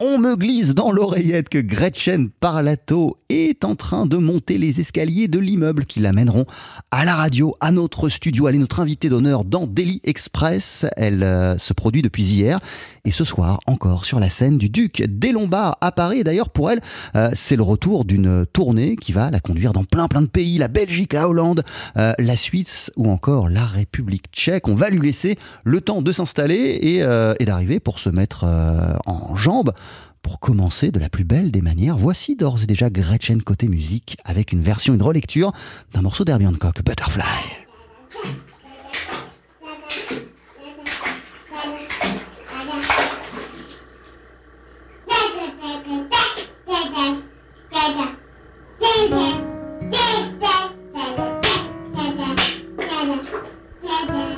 On me glisse dans l'oreillette que Gretchen Parlato est en train de monter les escaliers de l'immeuble qui l'amèneront à la radio, à notre studio. Elle est notre invitée d'honneur dans Daily Express. Elle euh, se produit depuis hier et ce soir encore sur la scène du Duc des Lombards à Paris. D'ailleurs, pour elle, euh, c'est le retour d'une tournée qui va la conduire dans plein plein de pays, la Belgique, la Hollande, euh, la Suisse ou encore la République tchèque. On va lui laisser le temps de s'installer et, euh, d'arriver pour se mettre en jambes. Pour commencer de la plus belle des manières, voici d'ores et déjà Gretchen côté musique avec une version, une relecture d'un morceau d'Herbie Hancock, Butterfly. Yeah.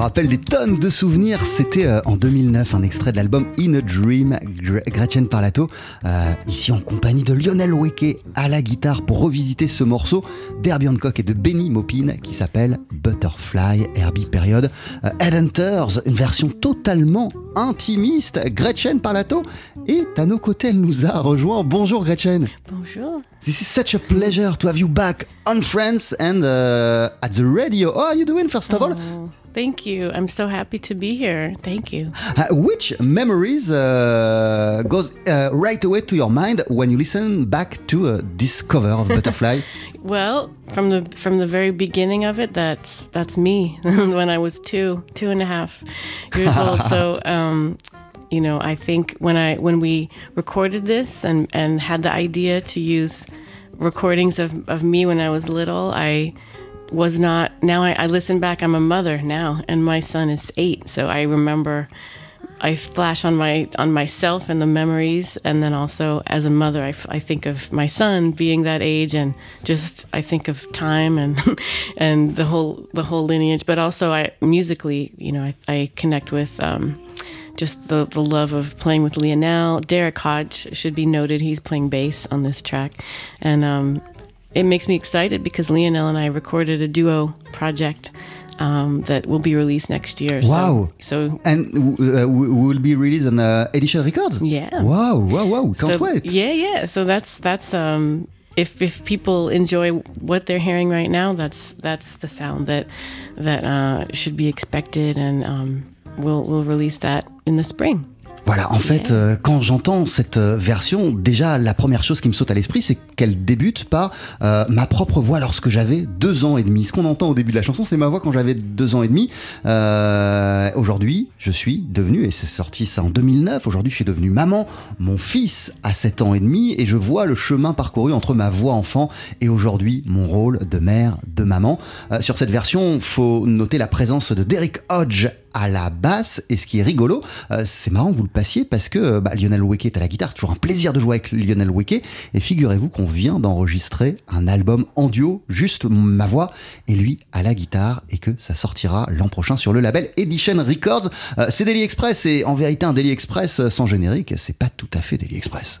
Rappelle des tonnes de souvenirs. C'était euh, en 2009 un extrait de l'album In a Dream, Gretchen Parlato, euh, ici en compagnie de Lionel Weke à la guitare pour revisiter ce morceau d'Herbie Hancock et de Benny Maupin qui s'appelle Butterfly, Herbie Period. Euh, Headhunters, une version totalement intimiste. Gretchen Parlato est à nos côtés, elle nous a rejoint. Bonjour Gretchen. Bonjour. This is such a pleasure to have you back on France and uh, at the radio. How are you doing, first of all? Oh, thank you. I'm so happy to be here. Thank you. Uh, which memories uh, goes uh, right away to your mind when you listen back to uh, this cover of Butterfly? well, from the from the very beginning of it, that's that's me when I was two, two and a half years old. So um, you know, I think when I when we recorded this and and had the idea to use recordings of of me when I was little, I was not. Now I, I listen back. I'm a mother now, and my son is eight. So I remember. I flash on my on myself and the memories, and then also as a mother, I, I think of my son being that age, and just I think of time and and the whole the whole lineage. But also, I musically, you know, I, I connect with um, just the, the love of playing with Lionel. Derek Hodge should be noted. He's playing bass on this track. And um, it makes me excited because Lionel and I recorded a duo project um, that will be released next year. Wow! So, so and uh, will be released on uh, Edition Records. Yeah. Wow! Wow! Wow! Can't so, wait. Yeah, yeah. So that's that's um, if if people enjoy what they're hearing right now, that's that's the sound that that uh, should be expected, and um, we'll we'll release that in the spring. Voilà, en fait, euh, quand j'entends cette euh, version, déjà la première chose qui me saute à l'esprit, c'est qu'elle débute par euh, ma propre voix lorsque j'avais deux ans et demi. Ce qu'on entend au début de la chanson, c'est ma voix quand j'avais deux ans et demi. aujourd'hui, je suis devenu, et c'est sorti ça en 2009, aujourd'hui je suis devenu maman. Mon fils a sept ans et demi et je vois le chemin parcouru entre ma voix enfant et aujourd'hui mon rôle de mère, de maman. sur cette version, faut noter la présence de Derek Hodge à la basse. Et ce qui est rigolo, euh, c'est marrant que vous le passiez parce que euh, bah, Lionel Weke est à la guitare. Toujours un plaisir de jouer avec Lionel Weke. Et figurez-vous qu'on vient d'enregistrer un album en duo, juste ma voix et lui à la guitare, et que ça sortira l'an prochain sur le label Edition Records. Euh, c'est Daily Express et en vérité un Daily Express sans générique, c'est pas tout à fait Daily Express.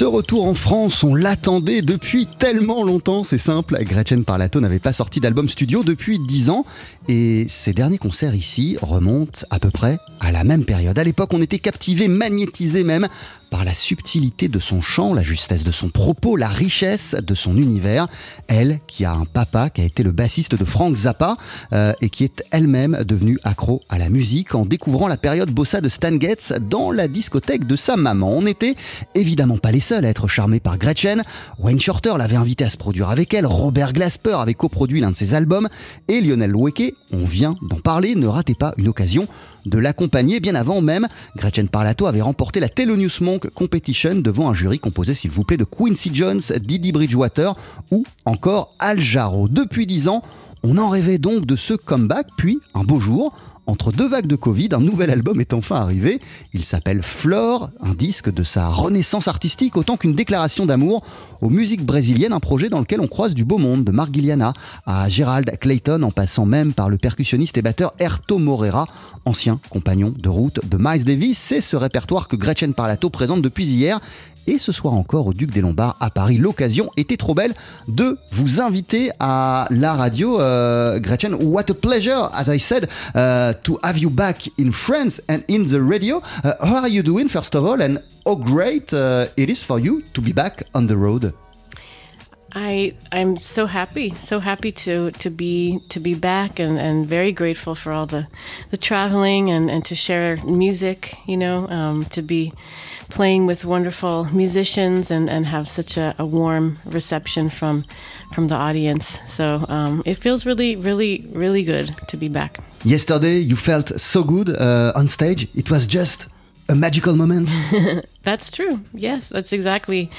Ce retour en France, on l'attendait depuis tellement longtemps, c'est simple. Gretchen Parlato n'avait pas sorti d'album studio depuis 10 ans et ses derniers concerts ici remontent à peu près à la même période. À l'époque, on était captivé, magnétisé même par la subtilité de son chant, la justesse de son propos, la richesse de son univers. Elle, qui a un papa qui a été le bassiste de Frank Zappa euh, et qui est elle-même devenue accro à la musique en découvrant la période bossa de Stan Getz dans la discothèque de sa maman. On n'était évidemment pas les seuls à être charmés par Gretchen. Wayne Shorter l'avait invité à se produire avec elle, Robert Glasper avait coproduit l'un de ses albums et Lionel Weke, on vient d'en parler, ne ratez pas une occasion de l'accompagner. Bien avant même, Gretchen Parlato avait remporté la Thelonious Monk Competition devant un jury composé, s'il vous plaît, de Quincy Jones, Didi Bridgewater ou encore Al Jarreau. Depuis dix ans, on en rêvait donc de ce comeback, puis un beau jour, entre deux vagues de Covid, un nouvel album est enfin arrivé. Il s'appelle Flore, un disque de sa renaissance artistique autant qu'une déclaration d'amour aux musiques brésiliennes, un projet dans lequel on croise du beau monde, de Mark Guiliana à Gerald Clayton, en passant même par le percussionniste et batteur Erto Moreira, ancien compagnon de route de Miles Davis. C'est ce répertoire que Gretchen Parlato présente depuis hier et ce soir encore au Duc des Lombards à Paris. L'occasion était trop belle de vous inviter à la radio. Uh, Gretchen, what a pleasure, as I said, uh, to have you back in France and in the radio. Uh, how are you doing, first of all, and how great uh, it is for you to be back on the road? I I'm so happy, so happy to to be to be back, and, and very grateful for all the the traveling and, and to share music. You know, um, to be playing with wonderful musicians and, and have such a, a warm reception from from the audience. So um, it feels really, really, really good to be back. Yesterday, you felt so good uh, on stage. It was just a magical moment. that's true. Yes, that's exactly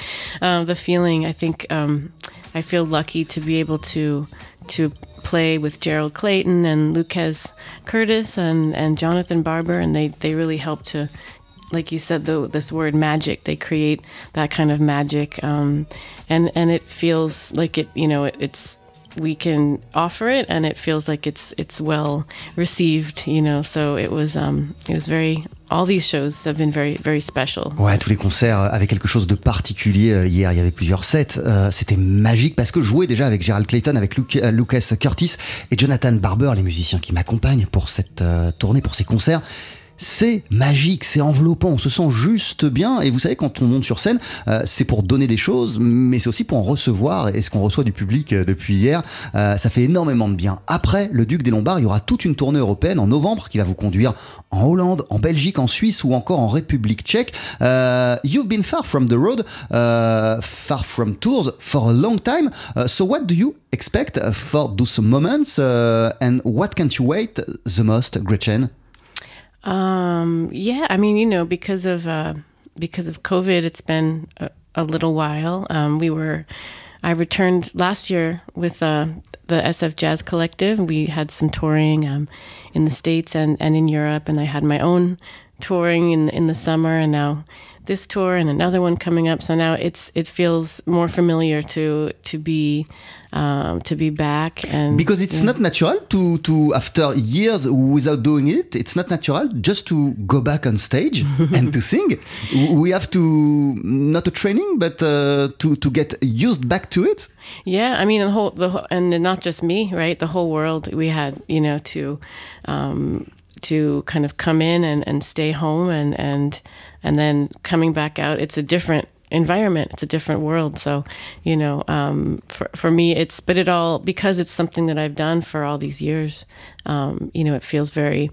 uh, the feeling. I think um, I feel lucky to be able to to play with Gerald Clayton and Lucas Curtis and, and Jonathan Barber, and they, they really help to like you said, the, this word magic, they create that kind of magic, um, and and it feels like it. You know, it, it's we can offer it, and it feels like it's it's well received. You know, so it was um, it was very. All these shows have been very very special. Ouais, tous les concerts avaient quelque chose de particulier. Euh, hier, il y avait plusieurs sets. Euh, C'était magique parce que jouer déjà avec Gerald Clayton, avec Luke, euh, Lucas Curtis et Jonathan Barber, les musiciens qui m'accompagnent pour cette euh, tournée, pour ces concerts c'est magique, c'est enveloppant, on se sent juste bien. Et vous savez, quand on monte sur scène, euh, c'est pour donner des choses, mais c'est aussi pour en recevoir. Et ce qu'on reçoit du public euh, depuis hier, euh, ça fait énormément de bien. Après le Duc des Lombards, il y aura toute une tournée européenne en novembre qui va vous conduire en Hollande, en Belgique, en Suisse ou encore en République tchèque. you've been far from the road, far from tours for a long time. so what do you expect for those moments and what can't you wait the most, Gretchen? Um, yeah, I mean, you know, because of uh, because of COVID, it's been a, a little while. Um, we were, I returned last year with uh, the SF Jazz Collective. We had some touring um, in the states and, and in Europe, and I had my own touring in in the summer, and now this tour and another one coming up. So now it's it feels more familiar to to be um, to be back and Because it's yeah. not natural to, to, after years without doing it, it's not natural just to go back on stage and to sing. We have to, not a training, but uh, to, to get used back to it. Yeah, I mean the whole the whole, and not just me, right? The whole world. We had you know to um, to kind of come in and, and stay home and and and then coming back out. It's a different environment. It's a different world. So you know, um, for for me, it's but it all because it's something that I've done for all these years. Um, you know, it feels very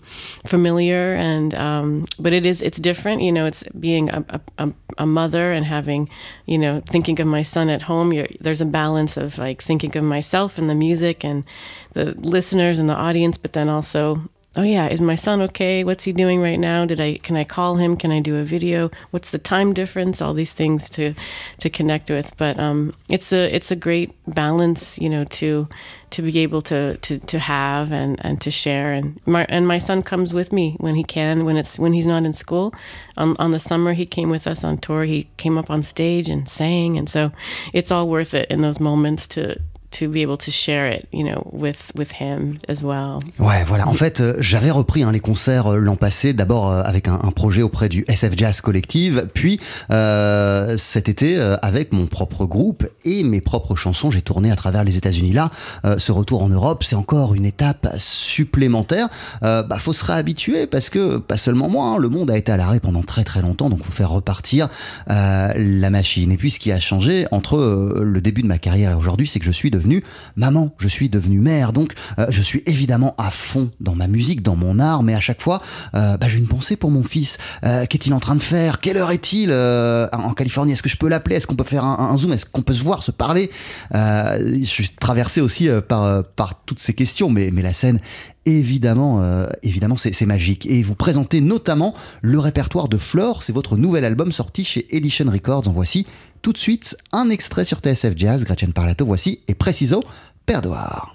familiar and um, but it is it's different. You know, it's being a, a, a mother and having you know thinking of my son at home there's a balance of like thinking of myself and the music and the listeners and the audience but then also oh yeah is my son okay? What's he doing right now? Did i can i call him? Can i do a video? What's the time difference? All these things to to connect with. But um it's a it's a great balance you know to to be able to to, to have and, and to share. And my and my son comes with me when he can when it's when he's not in school. On, on the summer he came with us on tour. He came up on stage and sang. And so it's all worth it in those moments to to be able to share it, you know, with with him as well. Ouais, voilà. En fait, euh, j'avais repris hein, les concerts euh, l'an passé, d'abord euh, avec un, un projet auprès du SF Jazz Collective, puis cet été avec mon propre groupe et mes propres chansons. J'ai tourné à travers les États-Unis. Là, ce retour en Europe, c'est encore une étape supplémentaire. Bah, faut se réhabituer parce que pas seulement moi, hein, le monde a été à l'arrêt pendant très très longtemps, donc faut faire repartir la machine. Et puis, ce qui a changé entre le début de ma carrière et aujourd'hui, c'est que je suis maman, je suis devenue mère, donc euh, je suis évidemment à fond dans ma musique, dans mon art, mais à chaque fois, euh, bah, j'ai une pensée pour mon fils. Euh, Qu'est-il en train de faire? Quelle heure est-il? En Californie Est-ce que je peux l'appeler? Est-ce qu'on peut faire un, zoom? Est-ce qu'on peut se voir, se parler? Je suis traversé aussi par, toutes ces questions, mais, mais la scène évidemment, évidemment, c'est magique. Et vous présentez notamment le répertoire de Flore. C'est votre nouvel album sorti chez Edition Records. En voici tout de suite un extrait sur TSF Jazz. Gretchen Parlato, voici et Preciso, Perdoir.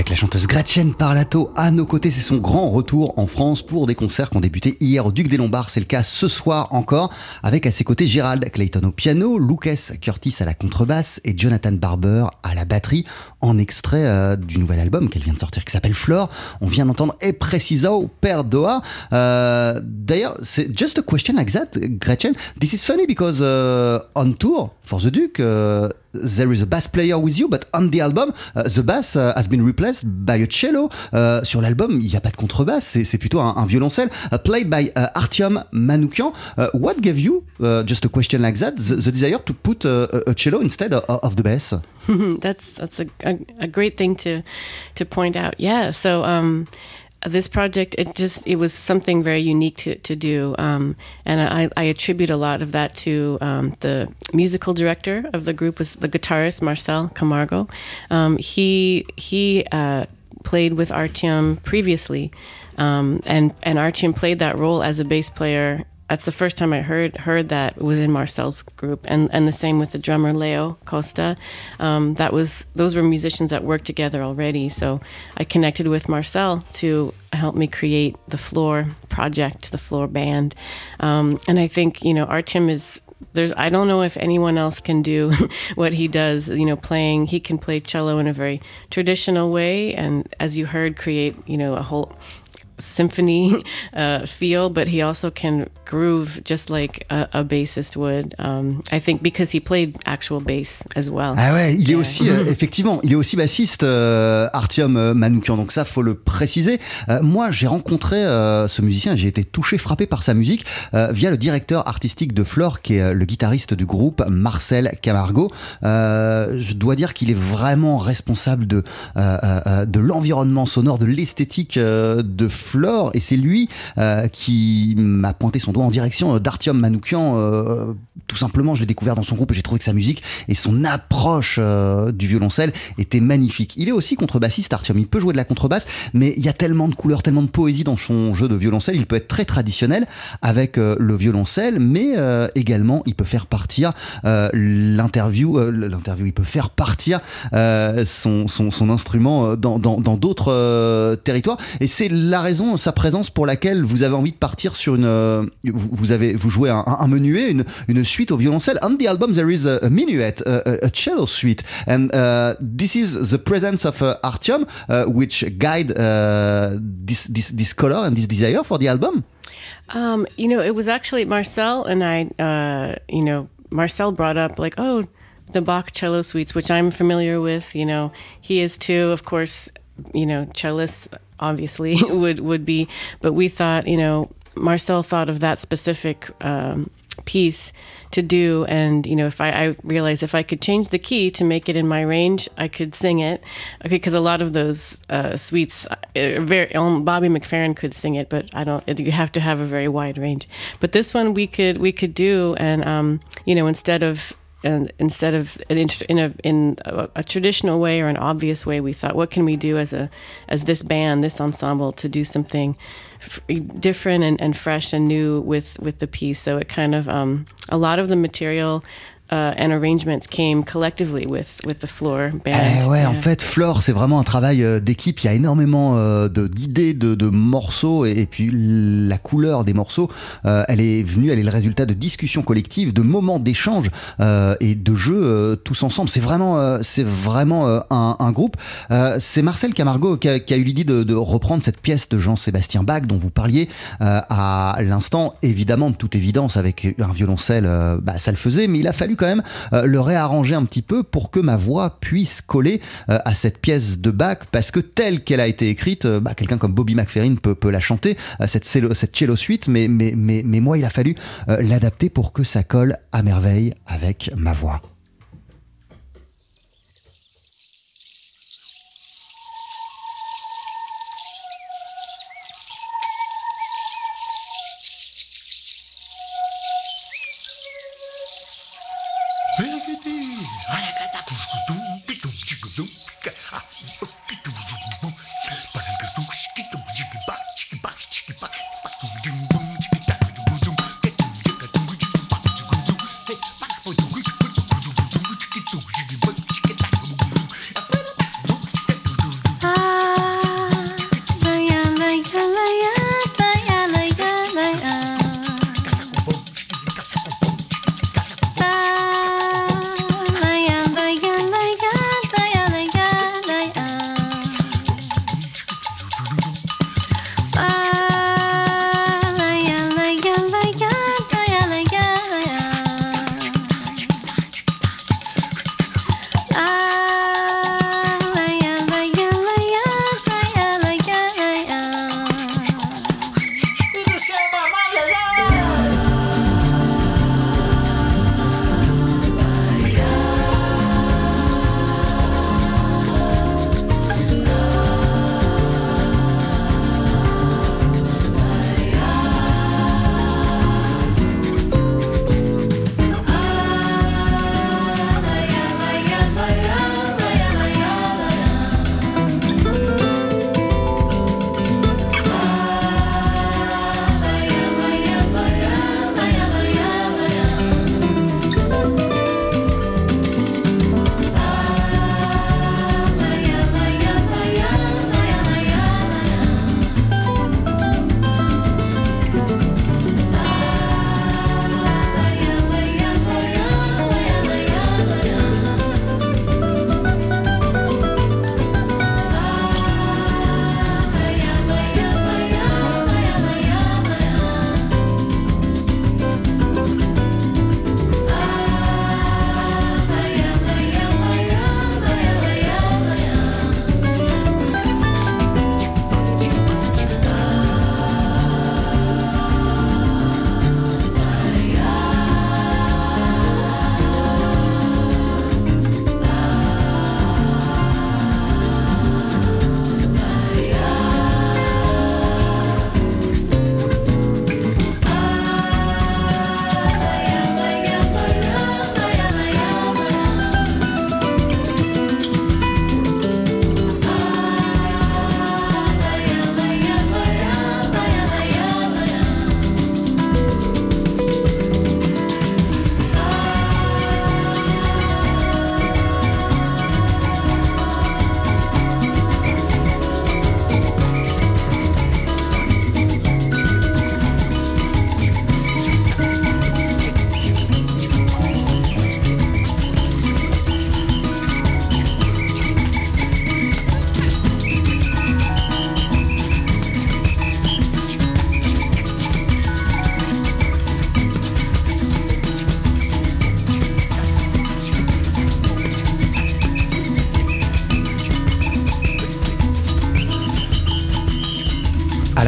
Avec la chanteuse Gretchen Parlato à nos côtés, c'est son grand retour en France pour des concerts qui ont débuté hier au Duc des Lombards. C'est le cas ce soir encore, avec à ses côtés Gérald Clayton au piano, Lucas Curtis à la contrebasse et Jonathan Barber à la batterie, en extrait euh, du nouvel album qu'elle vient de sortir qui s'appelle Flore. On vient d'entendre E Preciso Perdoa. Euh, D'ailleurs, c'est just a question like that, Gretchen. This is funny because uh, on tour for the Duke, uh, there is a bass player with you, but on the album, uh, the bass uh, has been replaced by a cello. Uh, sur l'album, il n'y a pas de contrebasse, c'est plutôt un, un violoncelle, uh, played by Artyom Manoukian. What gave you, just a question like that, the, the desire to put a, cello instead of, of the bass? That's that's a, a, a great thing to to point out. Yeah. So um, this project it just it was something very unique to to do, um, and I, I attribute a lot of that to um, the musical director of the group was the guitarist Marcel Camargo. Um, he he uh, played with Artyom previously, um, and and Artyom played that role as a bass player that's the first time I heard heard that was in Marcel's group, and and the same with the drummer Leo Costa. Um, that was those were musicians that worked together already. So I connected with Marcel to help me create the Floor project, the Floor band, um, and I think you know Artyom is there's I don't know if anyone else can do what he does. You know, playing he can play cello in a very traditional way, and as you heard, create you know a whole symphony uh, feel, but he also can groove just like a, a bassist would. Um, I think because he played actual bass as well. Ah ouais, il est Yeah. aussi, euh, effectivement, il est aussi bassiste, euh, Artyom euh, Manoukian, donc ça, faut le préciser. Euh, moi, j'ai rencontré euh, ce musicien, j'ai été touché, frappé par sa musique euh, via le directeur artistique de Flore, qui est le guitariste du groupe, Marcel Camargo. Euh, je dois dire qu'il est vraiment responsable de, de l'environnement sonore, de l'esthétique euh, de Flore, et c'est lui euh, qui m'a pointé son doigt en direction euh, d'Artyom Manoukian. euh, tout simplement, je l'ai découvert dans son groupe et j'ai trouvé que sa musique et son approche du violoncelle était magnifique. Il est aussi contrebassiste, Artyom. Il peut jouer de la contrebasse, mais il y a tellement de couleurs, tellement de poésie dans son jeu de violoncelle. Il peut être très traditionnel avec le violoncelle, mais également il peut faire partir l'interview. l'interview, il peut faire partir son, instrument dans d'autres territoires. Et c'est la raison, sa présence pour laquelle vous avez envie de partir sur une. euh, vous, avez vous jouez un, un menuet, une, une suite au violoncelle. On the album there is a, minuet, a, a- cello suite, and uh, this is the presence of uh, Artyom, uh, which guide uh, this, this this color and this desire for the album. Um, you know, it was actually Marcel and I, uh, you know, Marcel brought up like, oh, the Bach cello suites, which I'm familiar with. You know, he is too, of course. You know, cellists obviously would would be, but we thought, you know, Marcel thought of that specific um, piece to do, and you know, if I, I realized if I could change the key to make it in my range, I could sing it. Okay, because a lot of those uh, suites, uh, very um, Bobby McFerrin could sing it, but I don't. You have to have a very wide range. But this one we could we could do, and um, you know, instead of and instead of an in a in a, a traditional way or an obvious way, we thought, what can we do as a as this band, this ensemble, to do something f- different and, and fresh and new with with the piece. So it kind of um, a lot of the material. Uh, and arrangements came collectively with with the floor band. Eh ouais, en fait, Flore, c'est vraiment un travail euh, d'équipe. Il y a énormément euh, d'idées, de, de morceaux, et, et puis la couleur des morceaux, euh, elle est venue, elle est le résultat de discussions collectives, de moments d'échange euh, et de jeux tous ensemble. C'est vraiment, c'est vraiment un, un groupe. C'est Marcel Camargo qui a, qui a eu l'idée de, de reprendre cette pièce de Jean-Sébastien Bach dont vous parliez à l'instant. Évidemment, de toute évidence, avec un violoncelle, bah, ça le faisait, mais il a fallu quand même euh, le réarranger un petit peu pour que ma voix puisse coller euh, à cette pièce de Bach, parce que telle qu'elle a été écrite, euh, bah, quelqu'un comme Bobby McFerrin peut, peut la chanter, cette, cello, cette cello suite, mais, mais, moi, il a fallu l'adapter pour que ça colle à merveille avec ma voix.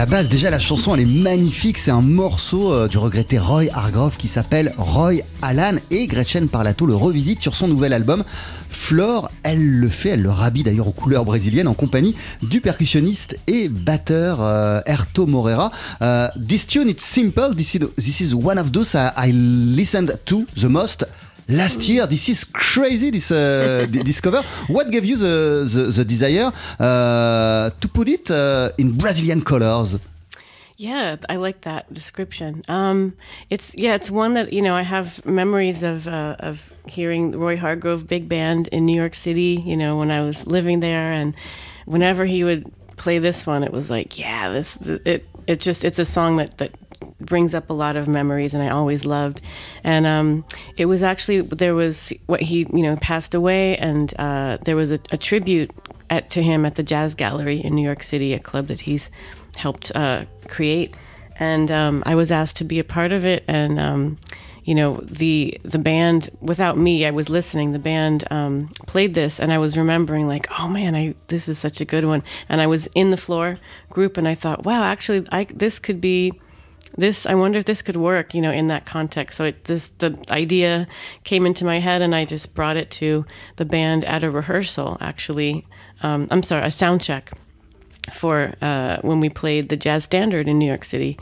La base, déjà, la chanson, elle est magnifique. C'est un morceau euh, du regretté Roy Hargrove qui s'appelle Roy Alan et Gretchen Parlato le revisite sur son nouvel album. Flore, elle le fait, elle le rhabille d'ailleurs aux couleurs brésiliennes en compagnie du percussionniste et batteur euh, Erto Moreira. Euh, this tune, it's simple. This is, one of those I listened to the most. Last year, this is crazy. This uh. What gave you the the, the desire uh, to put it uh, in Brazilian colors? Yeah, I like that description. Um, it's yeah, it's one that you know I have memories of uh, of hearing Roy Hargrove big band in New York City. You know when I was living there, and whenever he would play this one, it was like yeah, this it it just it's a song that that brings up a lot of memories and I always loved. And um, it was actually there was what he you know passed away and uh, there was a, a tribute at, to him at the Jazz Gallery in New York City, a club that he's helped uh, create. And um, I was asked to be a part of it and. Um, you know the the band without me i was listening the band um, played this and i was remembering like oh man i this is such a good one and i was in the floor group and i thought wow actually i this could be this i wonder if this could work you know in that context. So it, this the idea came into my head and i just brought it to the band at a rehearsal actually um, i'm sorry a sound check for uh, when we played the jazz standard in new york city.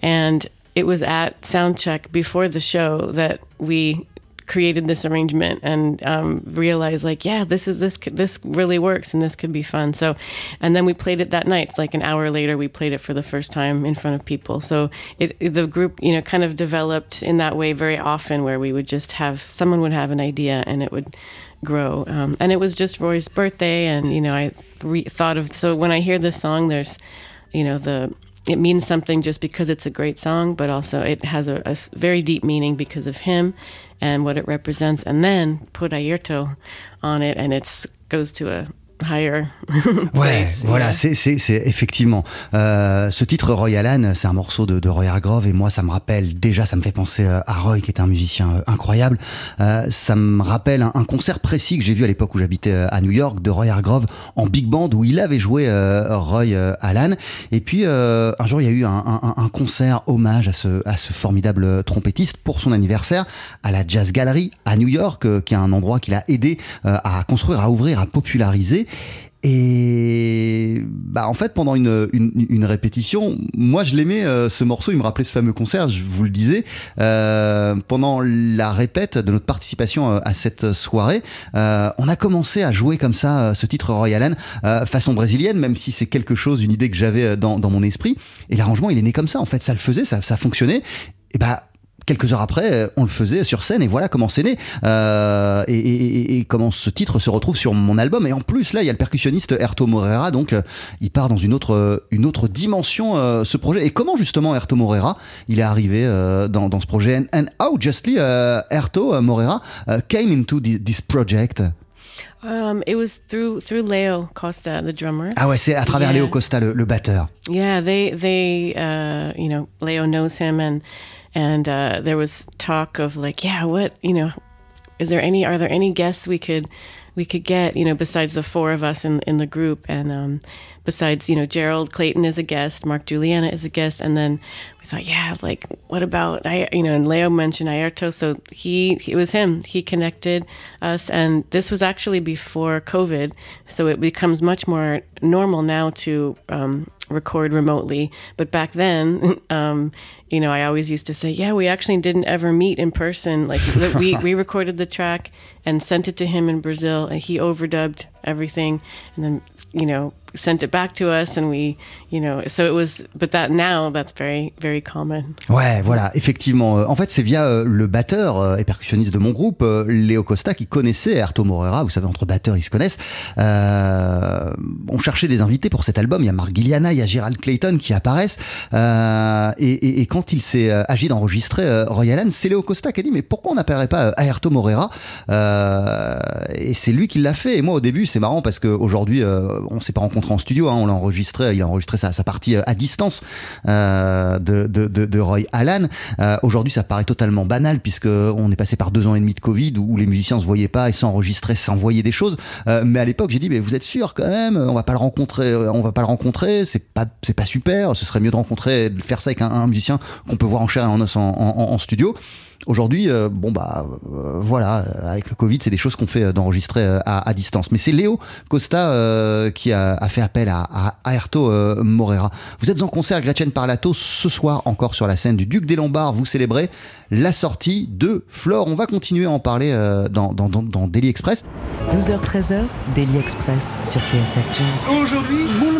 And it was at sound check before the show that we created this arrangement and um, realized like yeah this is this this really works and this could be fun. So and then we played it that night. Like an hour later we played it for the first time in front of people. So it, the group you know kind of developed in that way very often where we would just have someone would have an idea and it would grow. Um, and it was just roy's birthday and you know i re- thought of so when i hear this song there's you know the it means something just because it's a great song, but also it has a very deep meaning because of him and what it represents. And then put Ayerto on it, and it goes to a higher Ouais, place. voilà, Yeah. c'est c'est- c'est effectivement. Euh, ce titre Roy Alan, c'est un morceau de, de Roy Hargrove et moi ça me rappelle déjà, ça me fait penser euh, à Roy qui est un musicien euh, incroyable. Euh, ça me rappelle un, un concert précis que j'ai vu à l'époque où j'habitais euh, à New York de Roy Hargrove en big band où il avait joué euh, Roy euh, Alan. Et puis euh, un jour il y a eu un, un- un concert hommage à ce, à ce formidable trompettiste pour son anniversaire à la Jazz Gallery à New York, euh, qui est un endroit qu'il a aidé euh, à construire, à ouvrir, à populariser. Et bah en fait pendant une, une, répétition, moi je l'aimais euh, ce morceau, il me rappelait ce fameux concert, je vous le disais. Euh, pendant la répète de notre participation euh, à cette soirée, on a commencé à jouer comme ça ce titre Royal euh, façon brésilienne, même si c'est quelque chose, une idée que j'avais dans, dans mon esprit. Et l'arrangement il est né comme ça, en fait ça le faisait, ça, ça fonctionnait. Et bah quelques heures après, euh, on le faisait sur scène et voilà comment c'est né. Euh, et, et- et- et comment ce titre se retrouve sur mon album. Et en plus, là, il y a le percussionniste Erto Moreira, donc euh, il part dans une autre, une autre dimension, euh, ce projet. Et comment justement Erto Moreira, il est arrivé euh, dans, dans ce projet? And, and how justly uh, Erto Moreira uh, came into thi- this project? Um, it was through through Leo Costa, the drummer. Ah ouais, c'est à travers Yeah. Léo Costa, le, le batteur. Yeah, they they uh, you know Leo knows him and and uh, there was talk of like yeah what you know is there any are there any guests we could we could get you know besides the four of us in in the group? And um, besides you know Gerald Clayton is a guest Mark Juliana is a guest and then we thought yeah like what about I you know and Leo mentioned Ayrto so he it was him he connected us and this was actually before COVID so it becomes much more normal now to um, record remotely. But back then, um, you know, I always used to say, yeah, we actually didn't ever meet in person. Like we, we recorded the track and sent it to him in Brazil and he overdubbed everything and then, you know, sent it back to us and we, you know, so it was, but that now that's very, very common. Ouais, voilà, effectivement. En fait, c'est via euh, le batteur euh, et percussionniste de mon groupe, euh, Léo Costa, qui connaissait Erto Moreira. Vous savez, entre batteurs, ils se connaissent. On cherchait des invités pour cet album. Il y a Mark Gilliana, il y a Gerald Clayton qui apparaissent. Et, quand il s'est agi d'enregistrer euh, Roy Allen, c'est Léo Costa qui a dit Mais pourquoi on n'appellerait pas Aerto Moreira Euh, Et c'est lui qui l'a fait. Et moi, au début, c'est marrant parce qu'aujourd'hui, on s'est pas en studio. hein. on l'a enregistré, il a enregistré sa, sa partie euh, à distance euh, de, Roy Allan. Euh, Aujourd'hui, ça paraît totalement banal puisque on est passé par deux ans et demi de Covid où les musiciens se voyaient pas et s'enregistraient, s'envoyaient des choses. Mais à l'époque, j'ai dit, mais vous êtes sûr quand même On va pas le rencontrer, on va pas le rencontrer. C'est pas, pas super. Ce serait mieux de rencontrer, de faire ça avec un, musicien qu'on peut voir en chair et en os en studio. Aujourd'hui, euh, bon bah euh, voilà, euh, avec le Covid, c'est des choses qu'on fait euh, d'enregistrer euh, à, à distance. Mais c'est Léo Costa euh, qui a, a fait appel à, à Aerto euh, Morera. Vous êtes en concert Gretchen Parlato ce soir encore sur la scène du Duc des Lombards. Vous célébrez la sortie de Flore. On va continuer à en parler euh, dans, dans, dans, dans Daily Express. 12h-13h, Daily Express sur TSF Jazz. Aujourd'hui, moule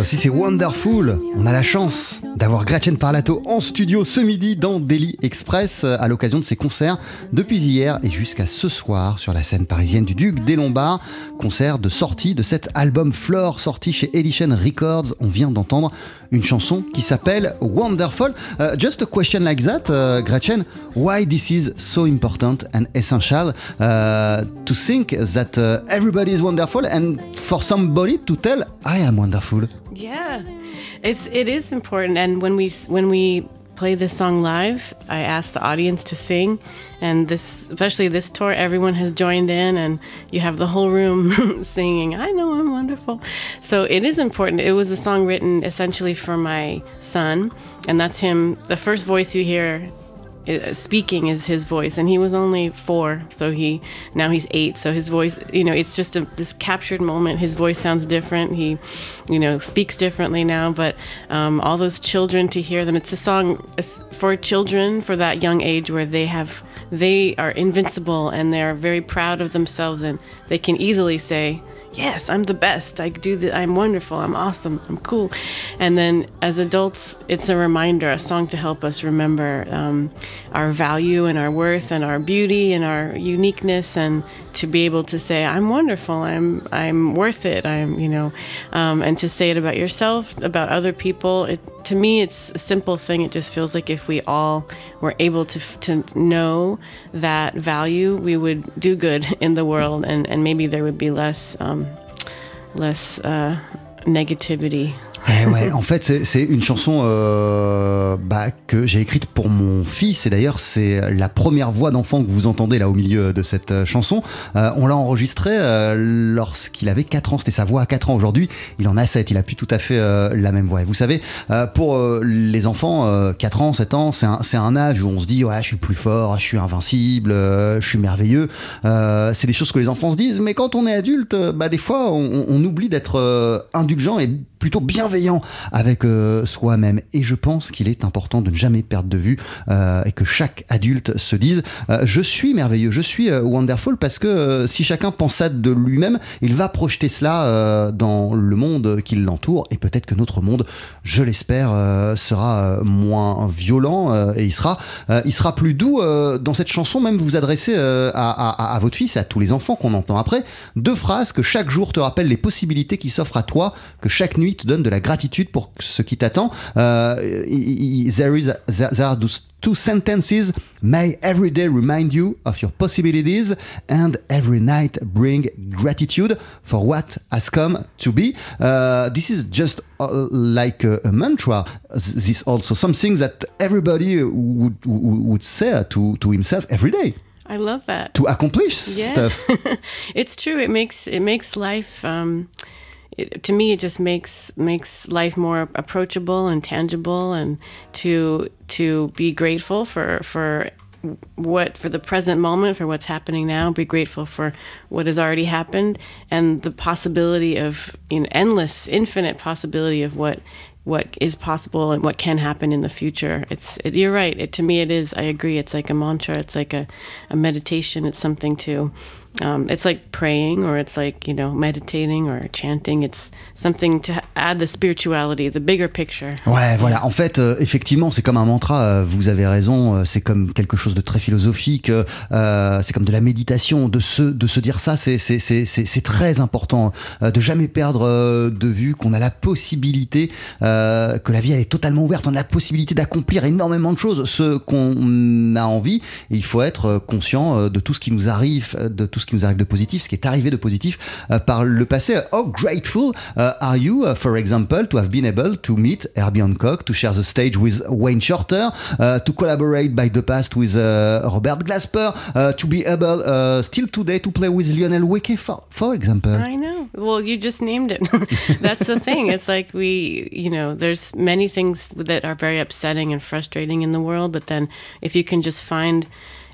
Ça aussi, c'est wonderful. On a la chance d'avoir Gretchen Parlato en studio ce midi dans Daily Express euh, à l'occasion de ses concerts depuis hier et jusqu'à ce soir sur la scène parisienne du Duc des Lombards. Concert de sortie de cet album Flore sorti chez Edition Records. On vient d'entendre une chanson qui s'appelle Wonderful. Uh, just a question like that, uh, Gretchen. Why this is so important and essential uh, to think that uh, everybody is wonderful and for somebody to tell I am wonderful. Yeah, it's it is important, and when we when we play this song live, I ask the audience to sing, and this especially this tour, everyone has joined in, and you have the whole room singing. I know I'm wonderful, so it is important. It was a song written essentially for my son, and that's him. The first voice you hear speaking is his voice and he was only four so he now he's eight so his voice you know it's just a this captured moment. His voice sounds different. He you know speaks differently now but um, all those children to hear them it's a song for children for that young age where they have they are invincible and they're very proud of themselves and they can easily say yes, I'm the best. I do the, I'm wonderful. I'm awesome. I'm cool. And then as adults, it's a reminder, a song to help us remember um, our value and our worth and our beauty and our uniqueness, and to be able to say, I'm wonderful. I'm I'm worth it. I'm you know, um, and to say it about yourself, about other people. It, to me, it's a simple thing. It just feels like if we all were able to to know that value, we would do good in the world, and and maybe there would be less. Um, less uh, negativity. Eh ouais, en fait, c'est- une chanson euh, bah, que j'ai écrite pour mon fils. Et d'ailleurs, c'est la première voix d'enfant que vous entendez là au milieu de cette euh, chanson. Euh, on l'a enregistrée euh, lorsqu'il avait 4 ans. C'était sa voix à 4 ans. Aujourd'hui, il en a 7. Il a plus tout à fait euh, la même voix. Et vous savez, euh, pour les enfants, euh, 4 ans, 7 ans, c'est un, un âge où on se dit Ouais, je suis plus fort, je suis invincible, je suis merveilleux. C'est des choses que les enfants se disent. Mais quand on est adulte, bah, des fois, on, on oublie d'être indulgent et plutôt bienveillant avec euh, soi-même. Et je pense qu'il est important de ne jamais perdre de vue euh, et que chaque adulte se dise euh, je suis merveilleux, je suis euh, wonderful parce que euh, si chacun pense ça de lui-même, il va projeter cela dans le monde qui l'entoure et peut-être que notre monde, je l'espère, sera moins violent et il sera, il sera plus doux. dans cette chanson, même vous adressez à, à- à votre fils et à tous les enfants qu'on entend après. Deux phrases que chaque jour te rappellent les possibilités qui s'offrent à toi, que chaque nuit te donne de la gratitude pour ce qui t'attend. Euh, there, is there, there are two sentences. May every day remind you of your possibilities and every night bring gratitude for what has come to be. Uh, this is just uh, like a, a mantra. This also something that everybody would, would would say to, to himself every day I love that. to accomplish Yeah. stuff. it's true. It makes it makes life. Um, to me, it just makes makes life more approachable and tangible, and to to be grateful for for what for the present moment for what's happening now be grateful for what has already happened and the possibility of you know, endless infinite possibility of what what is possible and what can happen in the future. It's it, you're right. It, to me it is. I agree. It's like a mantra. It's like a, a meditation. It's something to um, it's like praying or it's like you know meditating or chanting it's something to add the spirituality the bigger picture Ouais, voilà. En fait, euh, effectivement, c'est comme un mantra. euh, vous avez raison. euh, c'est comme quelque chose de très philosophique. euh, c'est comme de la méditation. De se, de se dire ça, c'est, c'est, c'est, très important. euh, de jamais perdre euh, de vue qu'on a la possibilité, euh, que la vie elle est totalement ouverte. On a la possibilité d'accomplir énormément de choses, ce qu'on a envie. Et il faut être euh, conscient euh, de tout ce qui nous arrive, euh, de tout ce qui nous arrive de positif, ce qui est arrivé de positif euh, par le passé. How grateful uh, are you, uh, for example, to have been able to meet Herbie Hancock, to share the stage with Wayne Shorter, uh, to collaborate by the past with uh, Robert Glasper, to be able still today to play with Lionel Wicke, for example? I know. Well, you just named it. That's the thing. It's like we, you know, there's many things that are very upsetting and frustrating in the world, but then if you can just find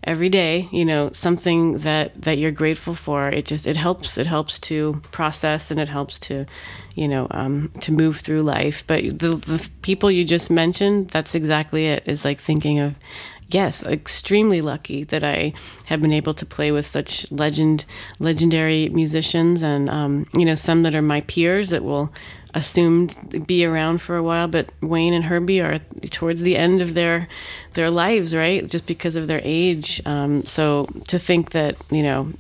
every day, you know, something that that you're grateful for, it just it helps. It helps to process and it helps to, you know, um, to move through life. But the the people you just mentioned, that's exactly it. Is like thinking of yes, extremely lucky that I have been able to play with such legend, legendary musicians, and um, you know some that are my peers that will assumed be around for a while. But Wayne and Herbie are towards the end of their their lives, right? Just because of their age. Um, so to think that you know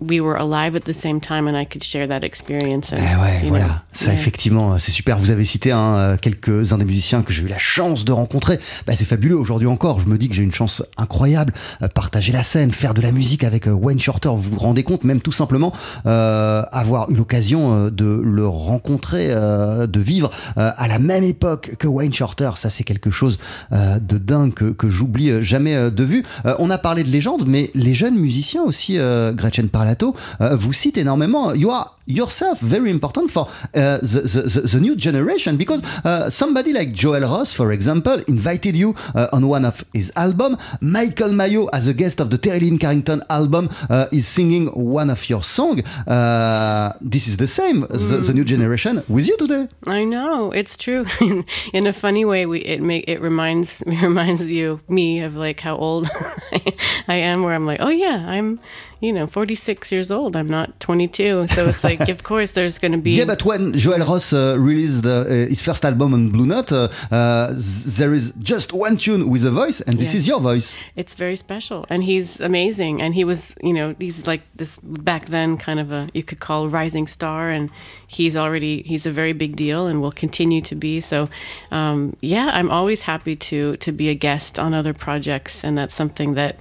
we were alive at the same time and I could share that experience. And, Eh ouais, voilà. know, Ça, yeah. effectivement, c'est super. Vous avez cité hein, euh, quelques-uns des musiciens que j'ai eu la chance de rencontrer. Bah, c'est fabuleux aujourd'hui encore. Je me dis que j'ai une chance incroyable. Euh, partager la scène, faire de la musique avec euh, Wayne Shorter, vous vous rendez compte, même tout simplement euh, avoir eu l'occasion de le rencontrer, euh, de vivre euh, à la même époque que Wayne Shorter. Ça, c'est quelque chose de dingue que, que j'oublie jamais de vue. On a parlé de légende, mais les jeunes musiciens aussi, Gretchen Parlato, euh, vous citent énormément. You are yourself very important for uh, the, the, the, the new generation because uh, somebody like Joel Ross, for example, invited you uh, on one of his album. Michael Mayo, as a guest of the Terry Lynn Carrington album, uh, is singing one of your songs. Uh, this is the same, the, the new generation, with you today. I know it's true. in, in a funny way, we it make it reminds reminds you me of like how old I am. Where I'm like, oh yeah, I'm you know 46 years old. I'm not 22. So it's like, of course, there's going to be Yeah, but when Joel Ross uh, released uh, his first album on Blue Note, uh, uh, there is just one tune with a voice, and this Yes. is your voice. it's very special and he's amazing and he was you know he's like this back then kind of a you could call rising star and he's already he's a very big deal and will continue to be so um, yeah i'm always happy to to be a guest on other projects and that's something that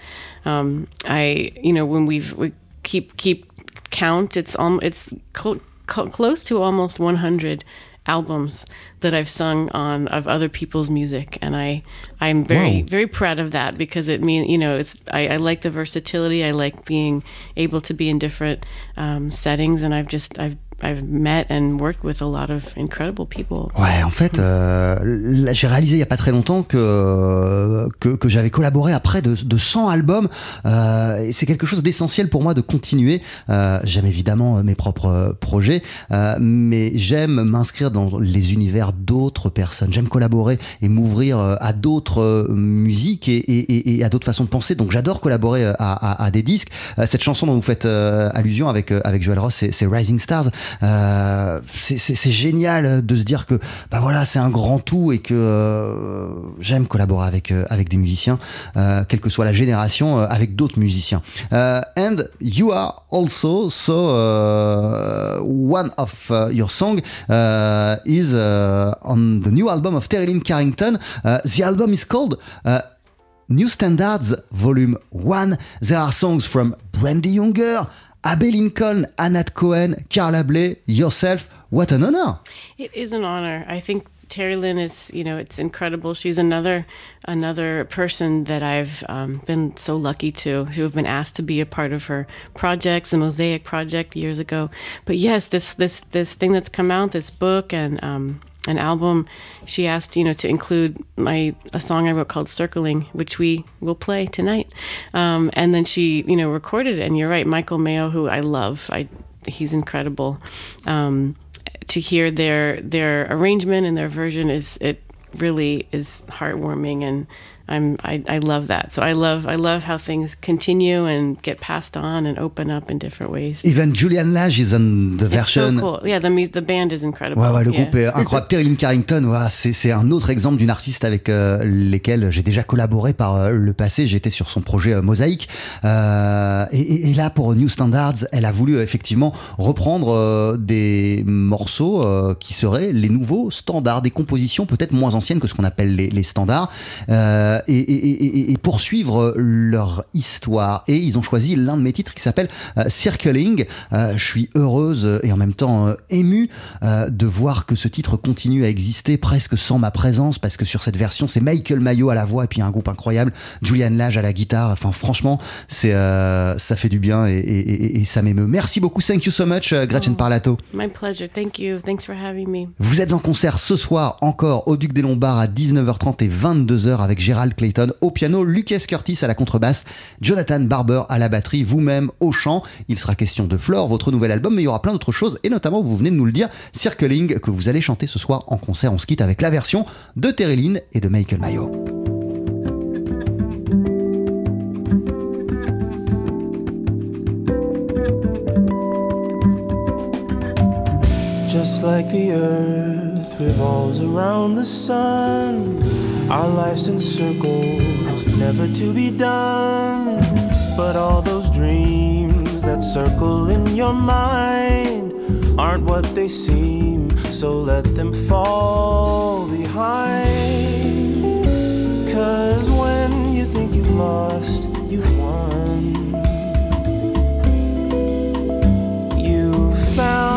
um, i you know when we've we keep keep count it's um it's cl- cl- close to almost 100 albums that I've sung on of other people's music, and I I'm very very proud of that because it mean you know it's I, I like the versatility. I like being able to be in different um, settings, and I've just I've I've met and worked with a lot of incredible people. Ouais, en fait, euh, j'ai réalisé il y a pas très longtemps que que, que j'avais collaboré à près de, de 100 albums. Euh, et c'est quelque chose d'essentiel pour moi de continuer. Euh, j'aime évidemment euh, mes propres euh, projets, euh, mais j'aime m'inscrire dans les univers d'autres personnes. J'aime collaborer et m'ouvrir à d'autres musiques et, et- et- à d'autres façons de penser. Donc j'adore collaborer à, à- à des disques. Cette chanson dont vous faites allusion avec avec Joel Ross, c'est Rising Stars. Euh, c'est- génial de se dire que bah voilà c'est un grand tout et que euh, j'aime collaborer avec euh, des musiciens quelle que soit la génération avec d'autres musiciens and you are also so one of your song is on the new album of Terry Lynn Carrington the album is called New Standards Volume 1. There are songs from Brandy Younger, Abbey Lincoln, Anat Cohen, Carla Bley, yourself. What an honor! It is an honor. I think Terry Lynn is, you know, it's incredible. She's another another person that I've um, been so lucky to to have been asked to be a part of her projects, the Mosaic Project years ago. But yes, this this this thing that's come out, this book and um, an album, she asked, you know, to include my a song I wrote called "Circling," which we will play tonight. Um, and then she, you know, recorded it. And you're right, Michael Mayo, who I love, I he's incredible. Um, to hear their their arrangement and their version is it really is heartwarming and I'm I, I love that. So I love I love how things continue and get passed on and open up in different ways. Even Julian Lage is on the It's version. so cool. Yeah, the the band is incredible. Ouais, ouais, le Yeah. groupe est incroyable. Terry Carrington, ouais, c'est un autre exemple d'une artiste avec euh, lesquels j'ai déjà collaboré par euh, le passé. J'étais sur son projet euh, Mosaïque. Euh, et, là, pour New Standards, elle a voulu effectivement reprendre euh, des morceaux qui seraient les nouveaux standards, des compositions peut-être moins anciennes que ce qu'on appelle les, les standards, euh, et, et- et- et poursuivre leur histoire. Et ils ont choisi l'un de mes titres qui s'appelle euh, Circling. Euh, je suis heureuse et en même temps euh, émue euh, de voir que ce titre continue à exister presque sans ma présence parce que sur cette version c'est Michael Mayo à la voix et puis un groupe incroyable Julian Lage à la guitare enfin franchement c'est euh, ça fait du bien et, et- ça m'émeut merci beaucoup thank you so much euh, Gretchen Parlato My pleasure. Thank you. Thanks for having me. vous êtes en concert ce soir encore au Duc des Lombards à 19h30 et 22h avec Gérald Clayton au piano, Lucas Curtis à la contrebasse, Jonathan Barber à la batterie, vous-même au chant. Il sera question de Flore, votre nouvel album, mais il y aura plein d'autres choses, et notamment, vous venez de nous le dire, Circling, que vous allez chanter ce soir en concert. On se avec la version de Terry Lynn et de Michael Mayo. Our life's in circles, never to be done. But all those dreams that circle in your mind aren't what they seem, so let them fall behind. Cause when you think you've lost, you've won. You've found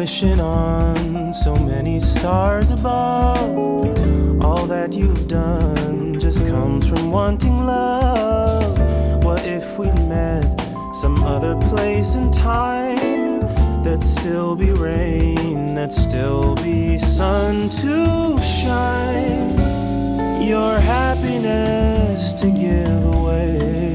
wishing on so many stars above. All that you've done just comes from wanting love. What if we met some other place and time? There'd still be rain, there'd still be sun to shine. Your happiness to give away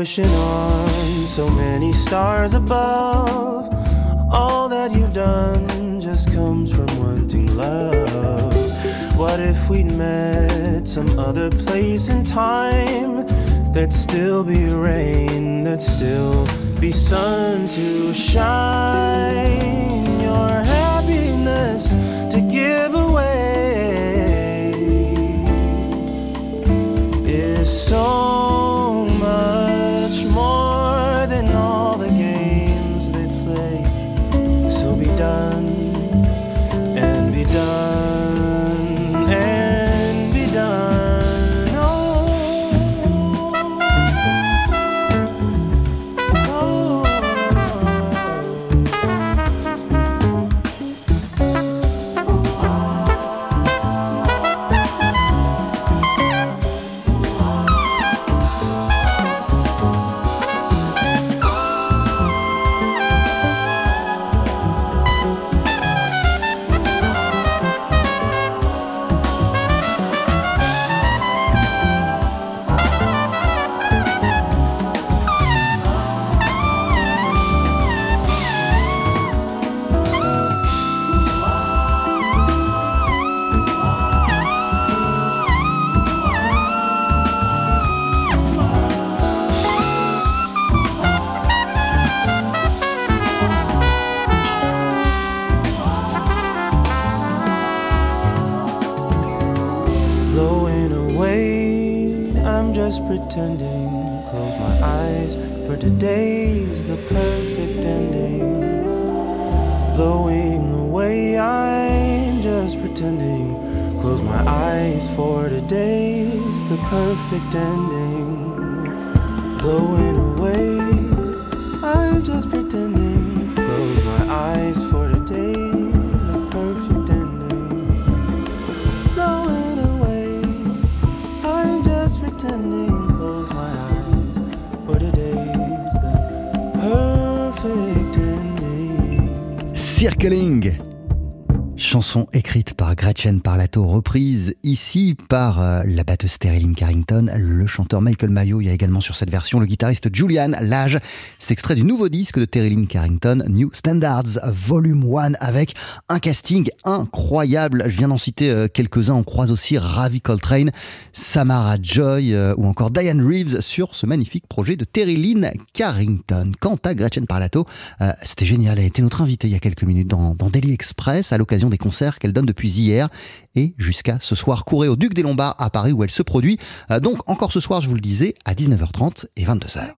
Stop wishing on so many stars above. All that you've done just comes from wanting love. What if we'd met some other place and time? There'd still be rain, there'd still be sun to shine. Your happiness perfect. Circling. Chanson écrite par Gretchen Parlato, reprise euh, la batteuse Sterling Carrington, le chanteur Michael Mayo. Il y a également sur cette version le guitariste Julian Lage. C'est extrait du nouveau disque de Terry Carrington, New Standards Volume 1, avec un casting incroyable. Je viens d'en citer euh, quelques-uns. On croise aussi Ravi Coltrane, Samara Joy euh, ou encore Diane Reeves sur ce magnifique projet de Terry Lynn Carrington. Quant à Gretchen Parlato, c'était génial. Elle était notre invitée il y a quelques minutes dans, dans Daily Express à l'occasion des concerts qu'elle donne depuis hier et jusqu'à ce soir. Courez au Duc des Lombards à Paris où elle se produit. Euh, donc encore ce soir, je vous le disais, à 19h30 et 22h.